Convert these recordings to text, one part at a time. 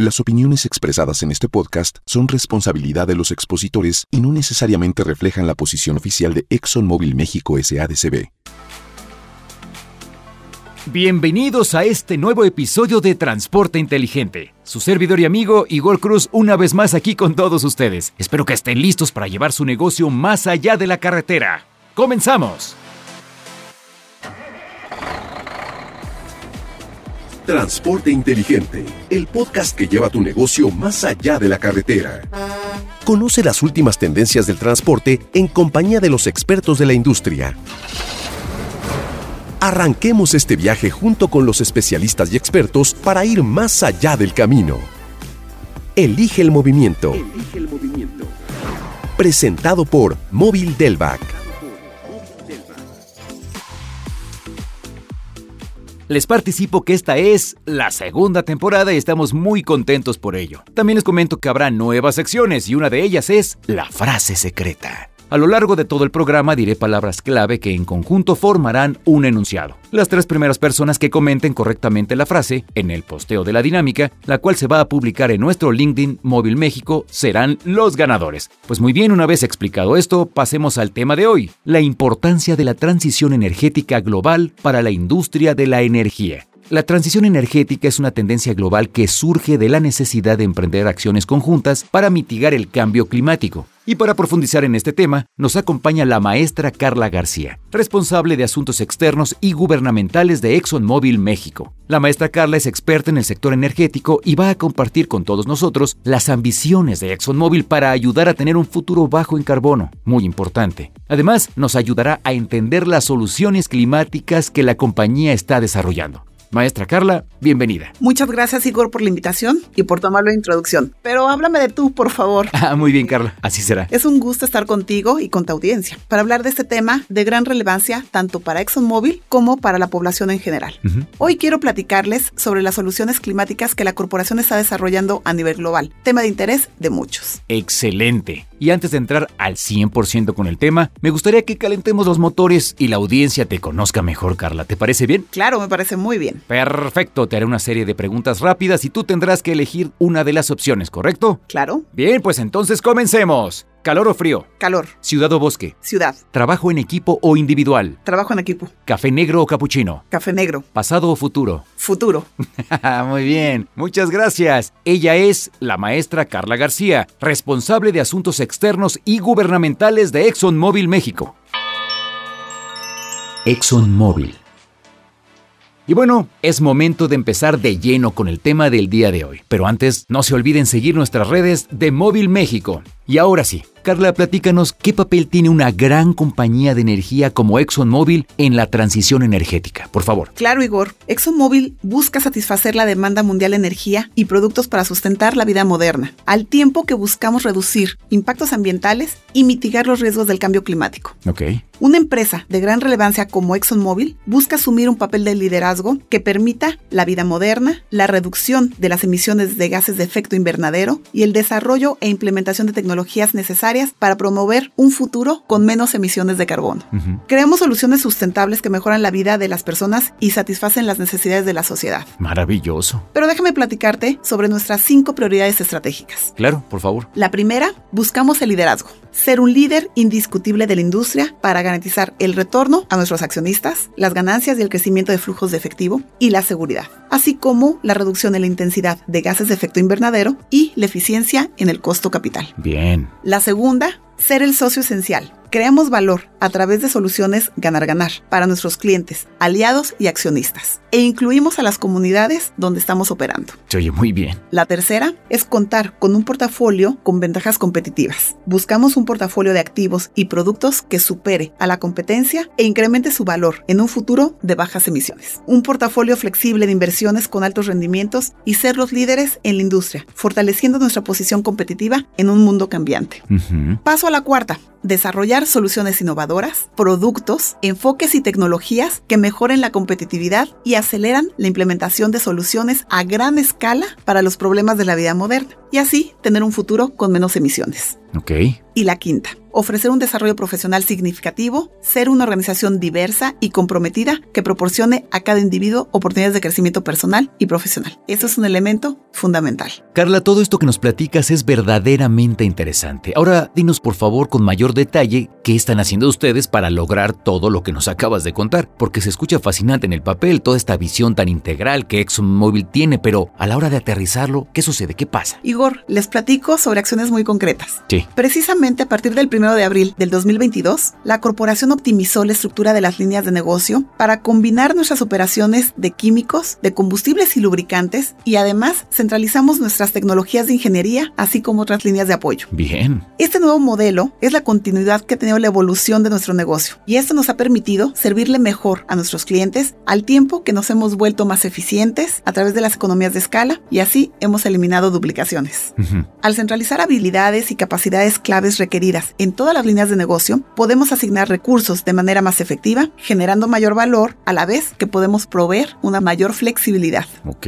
Las opiniones expresadas en este podcast son responsabilidad de los expositores y no necesariamente reflejan la posición oficial de ExxonMobil México SADCB. Bienvenidos a este nuevo episodio de Transporte Inteligente. Su servidor y amigo Igor Cruz una vez más aquí con todos ustedes. Espero que estén listos para llevar su negocio más allá de la carretera. ¡Comenzamos! Transporte Inteligente, el podcast que lleva tu negocio más allá de la carretera. Conoce las últimas tendencias del transporte en compañía de los expertos de la industria. Arranquemos este viaje junto con los especialistas y expertos para ir más allá del camino. Elige el movimiento. Presentado por Móvil Delvac. Les participo que esta es la segunda temporada y estamos muy contentos por ello. También les comento que habrá nuevas secciones y una de ellas es la frase secreta. A lo largo de todo el programa diré palabras clave que en conjunto formarán un enunciado. Las tres primeras personas que comenten correctamente la frase en el posteo de la dinámica, la cual se va a publicar en nuestro LinkedIn Móvil México, serán los ganadores. Pues muy bien, una vez explicado esto, pasemos al tema de hoy, la importancia de la transición energética global para la industria de la energía. La transición energética es una tendencia global que surge de la necesidad de emprender acciones conjuntas para mitigar el cambio climático. Y para profundizar en este tema, nos acompaña la maestra Carla García, responsable de asuntos externos y gubernamentales de ExxonMobil México. La maestra Carla es experta en el sector energético y va a compartir con todos nosotros las ambiciones de ExxonMobil para ayudar a tener un futuro bajo en carbono, muy importante. Además, nos ayudará a entender las soluciones climáticas que la compañía está desarrollando. Maestra Carla, bienvenida. Muchas gracias Igor por la invitación y por tomar la introducción. Pero háblame de tú, por favor. Ah, muy bien Carla, así será. Es un gusto estar contigo y con tu audiencia para hablar de este tema de gran relevancia tanto para ExxonMobil como para la población en general. Hoy quiero platicarles sobre las soluciones climáticas que la corporación está desarrollando a nivel global, tema de interés de muchos. Excelente. Y antes de entrar al 100% con el tema, me gustaría que calentemos los motores y la audiencia te conozca mejor, Carla. ¿Te parece bien? Claro, me parece muy bien. Perfecto, te haré una serie de preguntas rápidas y tú tendrás que elegir una de las opciones, ¿correcto? Claro. Bien, pues entonces comencemos. ¿Calor o frío? Calor. ¿Ciudad o bosque? Ciudad. ¿Trabajo en equipo o individual? Trabajo en equipo. ¿Café negro o capuchino? Café negro. ¿Pasado o futuro? Futuro. Muy bien, muchas gracias. Ella es la maestra Carla García, responsable de asuntos externos y gubernamentales de ExxonMobil México. ExxonMobil. Y bueno, es momento de empezar de lleno con el tema del día de hoy. Pero antes, no se olviden seguir nuestras redes de Móvil México. Y ahora sí, Carla, platícanos qué papel tiene una gran compañía de energía como ExxonMobil en la transición energética, por favor. Claro, Igor. ExxonMobil busca satisfacer la demanda mundial de energía y productos para sustentar la vida moderna, al tiempo que buscamos reducir impactos ambientales y mitigar los riesgos del cambio climático. Ok. Una empresa de gran relevancia como ExxonMobil busca asumir un papel de liderazgo que permita la vida moderna, la reducción de las emisiones de gases de efecto invernadero y el desarrollo e implementación de tecnologías necesarias para promover un futuro con menos emisiones de carbono. Creamos soluciones sustentables que mejoran la vida de las personas y satisfacen las necesidades de la sociedad. Maravilloso. Pero déjame platicarte sobre nuestras cinco prioridades estratégicas. Claro, por favor. La primera, buscamos el liderazgo ser un líder indiscutible de la industria para garantizar el retorno a nuestros accionistas, las ganancias y el crecimiento de flujos de efectivo y la seguridad, así como la reducción en la intensidad de gases de efecto invernadero y la eficiencia en el costo capital. Bien. La segunda, ser el socio esencial. Creamos valor a través de soluciones ganar-ganar para nuestros clientes, aliados y accionistas. E incluimos a las comunidades donde estamos operando. Se oye muy bien. La tercera es contar con un portafolio con ventajas competitivas. Buscamos un portafolio de activos y productos que supere a la competencia e incremente su valor en un futuro de bajas emisiones. Un portafolio flexible de inversiones con altos rendimientos y ser los líderes en la industria, fortaleciendo nuestra posición competitiva en un mundo cambiante. Paso a la cuarta, desarrollar soluciones innovadoras, productos, enfoques y tecnologías que mejoren la competitividad y aceleran la implementación de soluciones a gran escala para los problemas de la vida moderna y así tener un futuro con menos emisiones. Ok. Y la quinta, ofrecer un desarrollo profesional significativo, ser una organización diversa y comprometida que proporcione a cada individuo oportunidades de crecimiento personal y profesional. Eso es un elemento fundamental. Carla, todo esto que nos platicas es verdaderamente interesante. Ahora, dinos por favor con mayor detalle qué están haciendo ustedes para lograr todo lo que nos acabas de contar, porque se escucha fascinante en el papel toda esta visión tan integral que ExxonMobil tiene, pero a la hora de aterrizarlo, ¿qué sucede? ¿Qué pasa? Igor, les platico sobre acciones muy concretas. Sí. Precisamente a partir del 1 de abril del 2022, la corporación optimizó la estructura de las líneas de negocio para combinar nuestras operaciones de químicos, de combustibles y lubricantes y además centralizamos nuestras tecnologías de ingeniería, así como otras líneas de apoyo. Bien. Este nuevo modelo es la continuidad que ha tenido la evolución de nuestro negocio y esto nos ha permitido servirle mejor a nuestros clientes al tiempo que nos hemos vuelto más eficientes a través de las economías de escala y así hemos eliminado duplicaciones. Al centralizar habilidades y capacidades claves requeridas en todas las líneas de negocio, podemos asignar recursos de manera más efectiva, generando mayor valor a la vez que podemos proveer una mayor flexibilidad. Ok.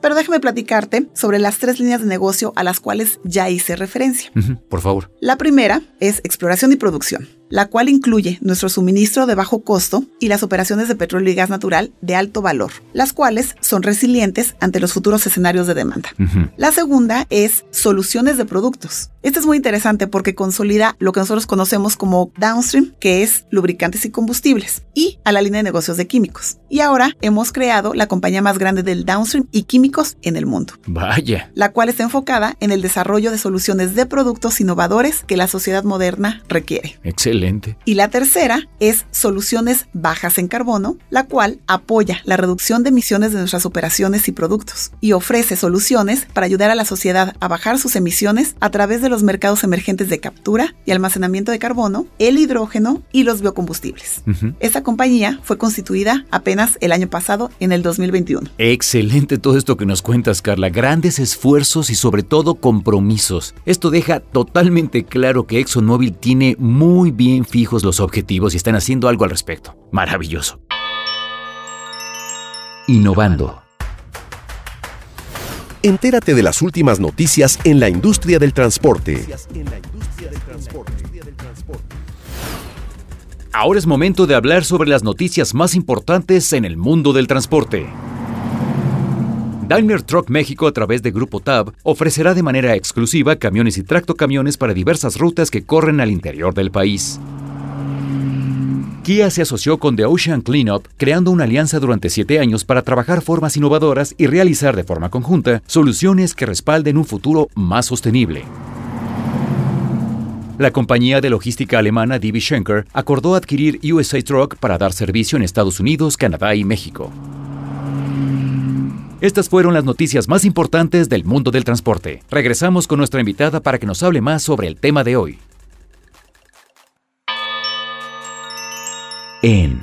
Pero déjame platicarte sobre las tres líneas de negocio a las cuales ya hice referencia. Por favor. La primera es exploración y producción, la cual incluye nuestro suministro de bajo costo y las operaciones de petróleo y gas natural de alto valor, las cuales son resilientes ante los futuros escenarios de demanda. La segunda es soluciones de productos. Esta es muy interesante porque consolida lo que nosotros conocemos como downstream, que es lubricantes y combustibles, y a la línea de negocios de químicos. Y ahora hemos creado la compañía más grande del downstream y químicos en el mundo Vaya. la cual está enfocada en el desarrollo de soluciones de productos innovadores que la sociedad moderna requiere. Excelente. Y la tercera es soluciones bajas en carbono, la cual apoya la reducción de emisiones de nuestras operaciones y productos y ofrece soluciones para ayudar a la sociedad a bajar sus emisiones a través de los mercados emergentes de captura y almacenamiento de carbono, el hidrógeno y los biocombustibles. Ujú. Esta compañía fue constituida apenas el año pasado, en el 2021. Excelente todo esto que nos cuentas, Carla. Grandes esfuerzos y sobre todo compromisos. Esto deja totalmente claro que ExxonMobil tiene muy bien fijos los objetivos y están haciendo algo al respecto. Maravilloso. Innovando. Entérate de las últimas noticias en la industria del transporte. Ahora es momento de hablar sobre las noticias más importantes en el mundo del transporte. Daimler Truck México a través de Grupo TAB ofrecerá de manera exclusiva camiones y tractocamiones para diversas rutas que corren al interior del país. Kia se asoció con The Ocean Cleanup, creando una alianza durante siete años para trabajar formas innovadoras y realizar de forma conjunta soluciones que respalden un futuro más sostenible. La compañía de logística alemana DB Schenker acordó adquirir USA Truck para dar servicio en Estados Unidos, Canadá y México. Estas fueron las noticias más importantes del mundo del transporte. Regresamos con nuestra invitada para que nos hable más sobre el tema de hoy. En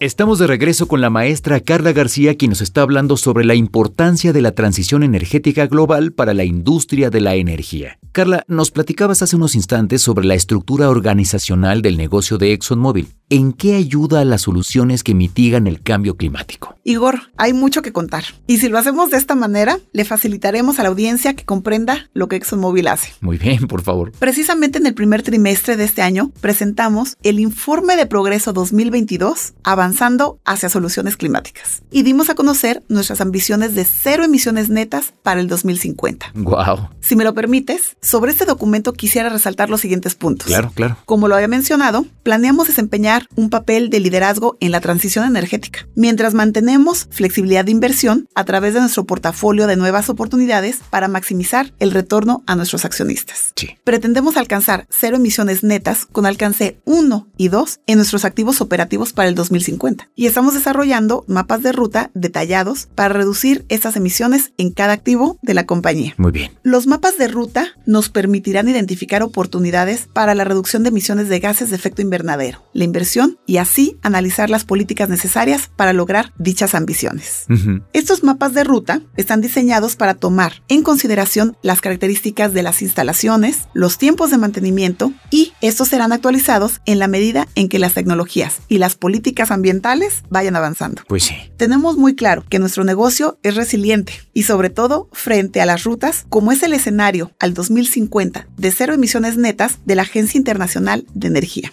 Estamos de regreso con la maestra Carla García, quien nos está hablando sobre la importancia de la transición energética global para la industria de la energía. Carla, nos platicabas hace unos instantes sobre la estructura organizacional del negocio de ExxonMobil. ¿En qué ayuda a las soluciones que mitigan el cambio climático? Igor, hay mucho que contar. Y si lo hacemos de esta manera, le facilitaremos a la audiencia que comprenda lo que ExxonMobil hace. Muy bien, por favor. Precisamente en el primer trimestre de este año presentamos el informe de progreso 2022 avanzando hacia soluciones climáticas y dimos a conocer nuestras ambiciones de cero emisiones netas para el 2050. Wow. Si me lo permites, sobre este documento quisiera resaltar los siguientes puntos. Claro, claro. Como lo había mencionado, planeamos desempeñar un papel de liderazgo en la transición energética, mientras mantenemos flexibilidad de inversión a través de nuestro portafolio de nuevas oportunidades para maximizar el retorno a nuestros accionistas. Sí. Pretendemos alcanzar cero emisiones netas con alcance 1 y 2 en nuestros activos operativos para el 2050. Y estamos desarrollando mapas de ruta detallados para reducir estas emisiones en cada activo de la compañía. Muy bien. Los mapas de ruta nos permitirán identificar oportunidades para la reducción de emisiones de gases de efecto invernadero, la inversión y así analizar las políticas necesarias para lograr dichas ambiciones. Estos mapas de ruta están diseñados para tomar en consideración las características de las instalaciones, los tiempos de mantenimiento y estos serán actualizados en la medida en que las tecnologías y las políticas ambientales vayan avanzando. Pues sí. Tenemos muy claro que nuestro negocio es resiliente y sobre todo frente a las rutas como es el escenario al 2050 de cero emisiones netas de la Agencia Internacional de Energía.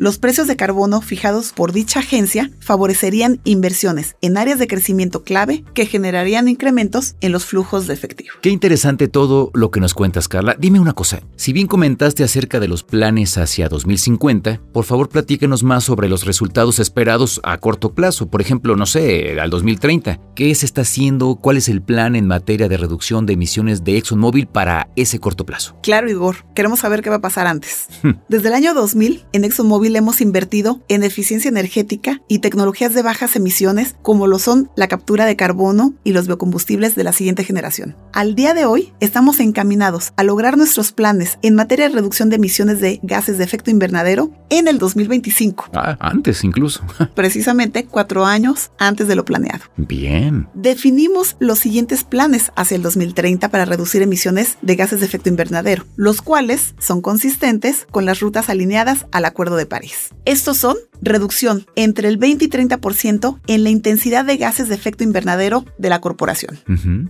Los precios de carbono fijados por dicha agencia favorecerían inversiones en áreas de crecimiento clave que generarían incrementos en los flujos de efectivo. Qué interesante todo lo que nos cuentas, Carla. Dime una cosa. Si bien comentaste acerca de los planes hacia 2050, por favor platícanos más sobre los resultados esperados a corto plazo. Por ejemplo, no sé, al 2030. ¿Qué se está haciendo? ¿Cuál es el plan en materia de reducción de emisiones de ExxonMobil para ese corto plazo? Claro, Igor, queremos saber qué va a pasar antes. Desde el año 2000, en ExxonMobil hemos invertido en eficiencia energética y tecnologías de bajas emisiones como lo son la captura de carbono y los biocombustibles de la siguiente generación. Al día de hoy, estamos encaminados a lograr nuestros planes en materia de reducción de emisiones de gases de efecto invernadero en el 2025, Ah, antes incluso. precisamente cuatro años antes de lo planeado. Bien. Definimos los siguientes planes hacia el 2030 para reducir emisiones de gases de efecto invernadero, los cuales son consistentes con las rutas alineadas al Acuerdo de París. Estos son reducción entre el 20 y 30% en la intensidad de gases de efecto invernadero de la corporación.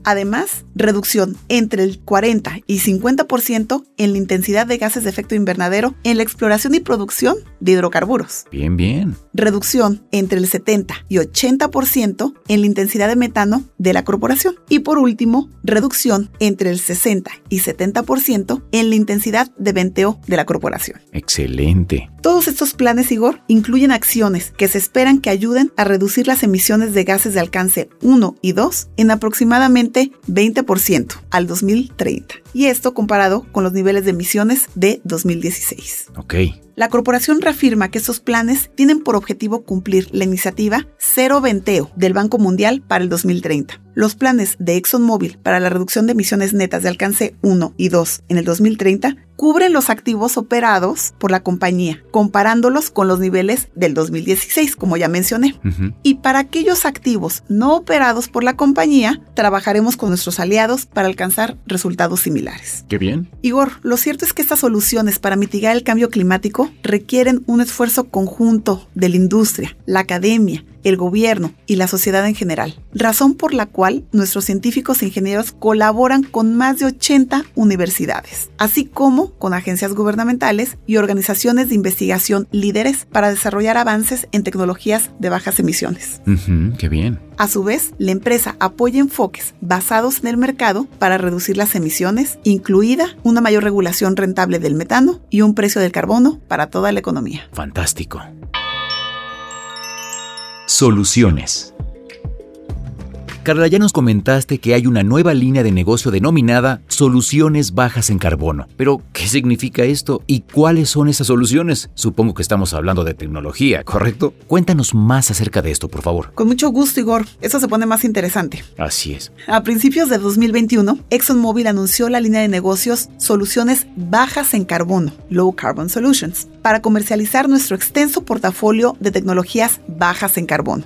Además, reducción entre el 40 y 50% en la intensidad de gases de efecto invernadero en la exploración y producción de hidrocarburos. Bien, bien. Reducción entre el 70 y 80% en la intensidad de metano de la corporación. Y por último, reducción entre el 60 y 70% en la intensidad de venteo de la corporación. Excelente. Todos estos planes, Igor, incluyen acciones que se esperan que ayuden a reducir las emisiones de gases de alcance 1 y 2 en aproximadamente 20% al 2030. Y esto comparado con los niveles de emisiones de 2016. Ok. La corporación reafirma que estos planes tienen por objetivo cumplir la iniciativa Cero Venteo del Banco Mundial para el 2030. Los planes de ExxonMobil para la reducción de emisiones netas de alcance 1 y 2 en el 2030 cubren los activos operados por la compañía, comparándolos con los niveles del 2016, como ya mencioné. Y para aquellos activos no operados por la compañía, trabajaremos con nuestros aliados para alcanzar resultados similares. Qué bien. Igor, lo cierto es que estas soluciones para mitigar el cambio climático requieren un esfuerzo conjunto de la industria, la academia, el gobierno y la sociedad en general, razón por la cual nuestros científicos e ingenieros colaboran con más de 80 universidades, así como con agencias gubernamentales y organizaciones de investigación líderes para desarrollar avances en tecnologías de bajas emisiones. Qué bien. A su vez, la empresa apoya enfoques basados en el mercado para reducir las emisiones, incluida una mayor regulación rentable del metano y un precio del carbono para toda la economía. Fantástico. Soluciones. Carla, ya nos comentaste que hay una nueva línea de negocio denominada Soluciones Bajas en Carbono. Pero, ¿qué significa esto y cuáles son esas soluciones? Supongo que estamos hablando de tecnología, ¿correcto? Cuéntanos más acerca de esto, por favor. Con mucho gusto, Igor. Eso se pone más interesante. Así es. A principios de 2021, ExxonMobil anunció la línea de negocios Soluciones Bajas en Carbono, Low Carbon Solutions, para comercializar nuestro extenso portafolio de tecnologías bajas en carbono.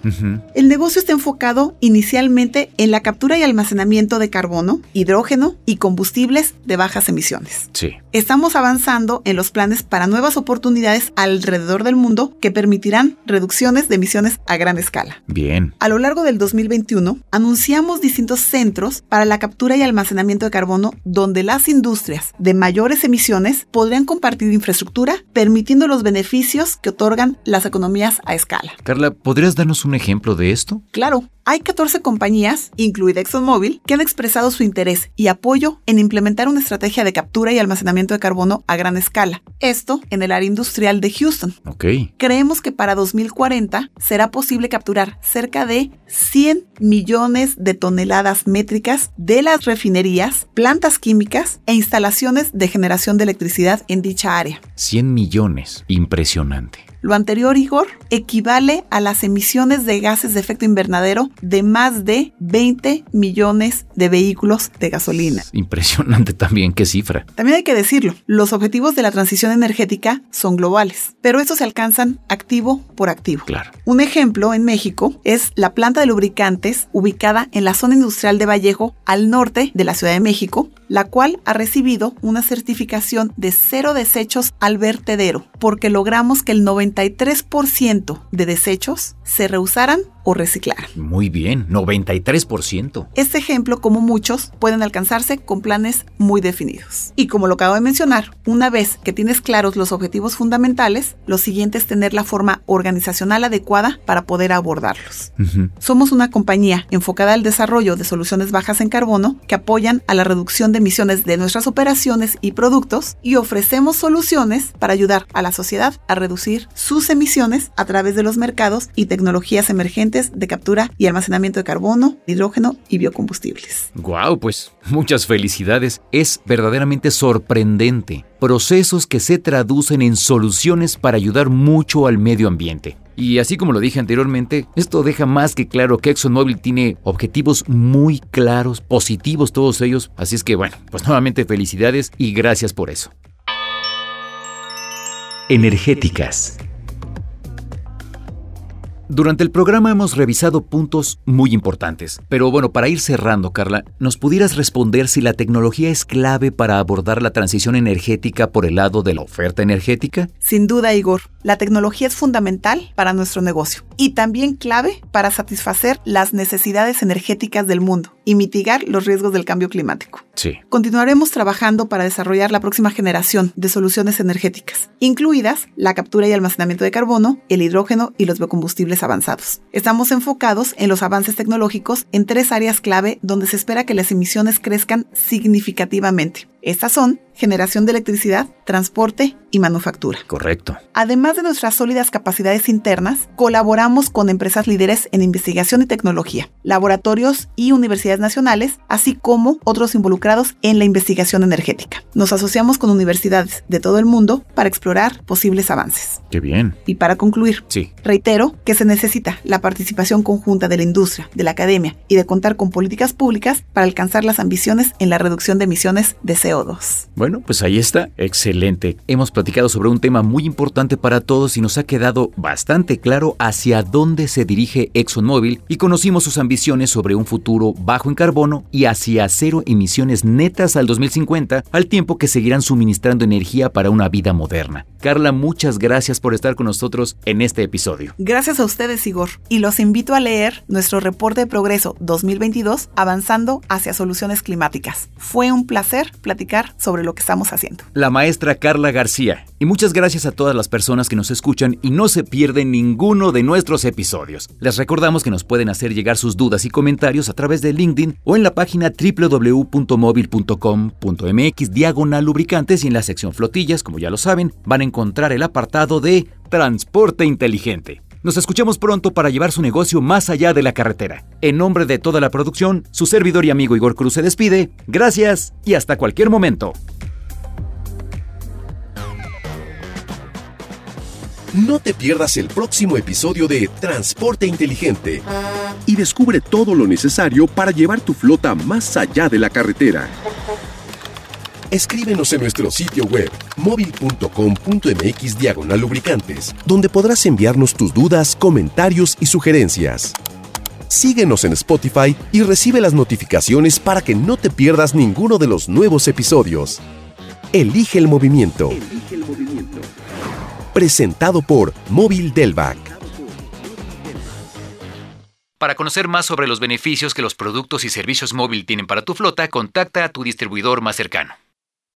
El negocio está enfocado inicialmente en la captura y almacenamiento de carbono, hidrógeno y combustibles de bajas emisiones. Sí. Estamos avanzando en los planes para nuevas oportunidades alrededor del mundo que permitirán reducciones de emisiones a gran escala. Bien. A lo largo del 2021, anunciamos distintos centros para la captura y almacenamiento de carbono donde las industrias de mayores emisiones podrían compartir infraestructura, permitiendo los beneficios que otorgan las economías a escala. Carla, ¿podrías darnos un ejemplo de esto? Claro, hay 14 compañías, incluida ExxonMobil, que han expresado su interés y apoyo en implementar una estrategia de captura y almacenamiento de carbono a gran escala. Esto en el área industrial de Houston. Ok. Creemos que para 2040 será posible capturar cerca de 100 millones de toneladas métricas de las refinerías, plantas químicas e instalaciones de generación de electricidad en dicha área. 100 millones. Impresionante. Lo anterior, Igor, equivale a las emisiones de gases de efecto invernadero de más de 20 millones de vehículos de gasolina. Impresionante también, qué cifra. También hay que decirlo, los objetivos de la transición energética son globales, pero estos se alcanzan activo por activo. Claro. Un ejemplo en México es la planta de lubricantes ubicada en la zona industrial de Vallejo, al norte de la Ciudad de México, la cual ha recibido una certificación de cero desechos al vertedero, porque logramos que el 93% de desechos se reusaran o reciclaran. Muy bien, 93%. Este ejemplo, como muchos, pueden alcanzarse con planes muy definidos. Y como lo acabo de mencionar, una vez que tienes claros los objetivos fundamentales, lo siguiente es tener la forma organizacional adecuada para poder abordarlos. Somos una compañía enfocada al desarrollo de soluciones bajas en carbono que apoyan a la reducción de emisiones de nuestras operaciones y productos y ofrecemos soluciones para ayudar a la sociedad a reducir sus emisiones a través de los mercados y tecnologías emergentes de captura y almacenamiento de carbono, hidrógeno y biocombustibles. Guau, pues muchas felicidades. Es verdaderamente sorprendente. Procesos que se traducen en soluciones para ayudar mucho al medio ambiente. Y así como lo dije anteriormente, esto deja más que claro que ExxonMobil tiene objetivos muy claros, positivos todos ellos. Así es que bueno, pues nuevamente felicidades y gracias por eso. Energéticas. Durante el programa hemos revisado puntos muy importantes, pero bueno, para ir cerrando, Carla, ¿nos pudieras responder si la tecnología es clave para abordar la transición energética por el lado de la oferta energética? Sin duda, Igor, la tecnología es fundamental para nuestro negocio y también clave para satisfacer las necesidades energéticas del mundo y mitigar los riesgos del cambio climático. Sí. Continuaremos trabajando para desarrollar la próxima generación de soluciones energéticas, incluidas la captura y almacenamiento de carbono, el hidrógeno y los biocombustibles avanzados. Estamos enfocados en los avances tecnológicos en tres áreas clave donde se espera que las emisiones crezcan significativamente. Estas son generación de electricidad, transporte y manufactura. Correcto. Además de nuestras sólidas capacidades internas, colaboramos con empresas líderes en investigación y tecnología, laboratorios y universidades nacionales, así como otros involucrados en la investigación energética. Nos asociamos con universidades de todo el mundo para explorar posibles avances. Qué bien. Y para concluir, Sí. reitero que se necesita la participación conjunta de la industria, de la academia y de contar con políticas públicas para alcanzar las ambiciones en la reducción de emisiones de CO2. Bueno, pues ahí está. Excelente. Hemos platicado sobre un tema muy importante para todos y nos ha quedado bastante claro hacia dónde se dirige ExxonMobil y conocimos sus ambiciones sobre un futuro bajo en carbono y hacia cero emisiones netas al 2050, al tiempo que seguirán suministrando energía para una vida moderna. Carla, muchas gracias por estar con nosotros en este episodio. Gracias a ustedes, Igor, y los invito a leer nuestro reporte de progreso 2022 Avanzando hacia Soluciones Climáticas. Fue un placer platicar sobre lo que estamos haciendo. La maestra Carla García. Y muchas gracias a todas las personas que nos escuchan y no se pierden ninguno de nuestros episodios. Les recordamos que nos pueden hacer llegar sus dudas y comentarios a través de LinkedIn o en la página www.móvil.com.mx diagonal lubricantes y en la sección flotillas, como ya lo saben, van a encontrar el apartado de Transporte Inteligente. Nos escuchamos pronto para llevar su negocio más allá de la carretera. En nombre de toda la producción, su servidor y amigo Igor Cruz se despide. Gracias y hasta cualquier momento. No te pierdas el próximo episodio de Transporte Inteligente y descubre todo lo necesario para llevar tu flota más allá de la carretera. Escríbenos en nuestro sitio web móvil.com.mx diagonal lubricantes, donde podrás enviarnos tus dudas, comentarios y sugerencias. Síguenos en Spotify y recibe las notificaciones para que no te pierdas ninguno de los nuevos episodios. Elige el movimiento. Presentado por Móvil Delvac. Para conocer más sobre los beneficios que los productos y servicios móvil tienen para tu flota, contacta a tu distribuidor más cercano.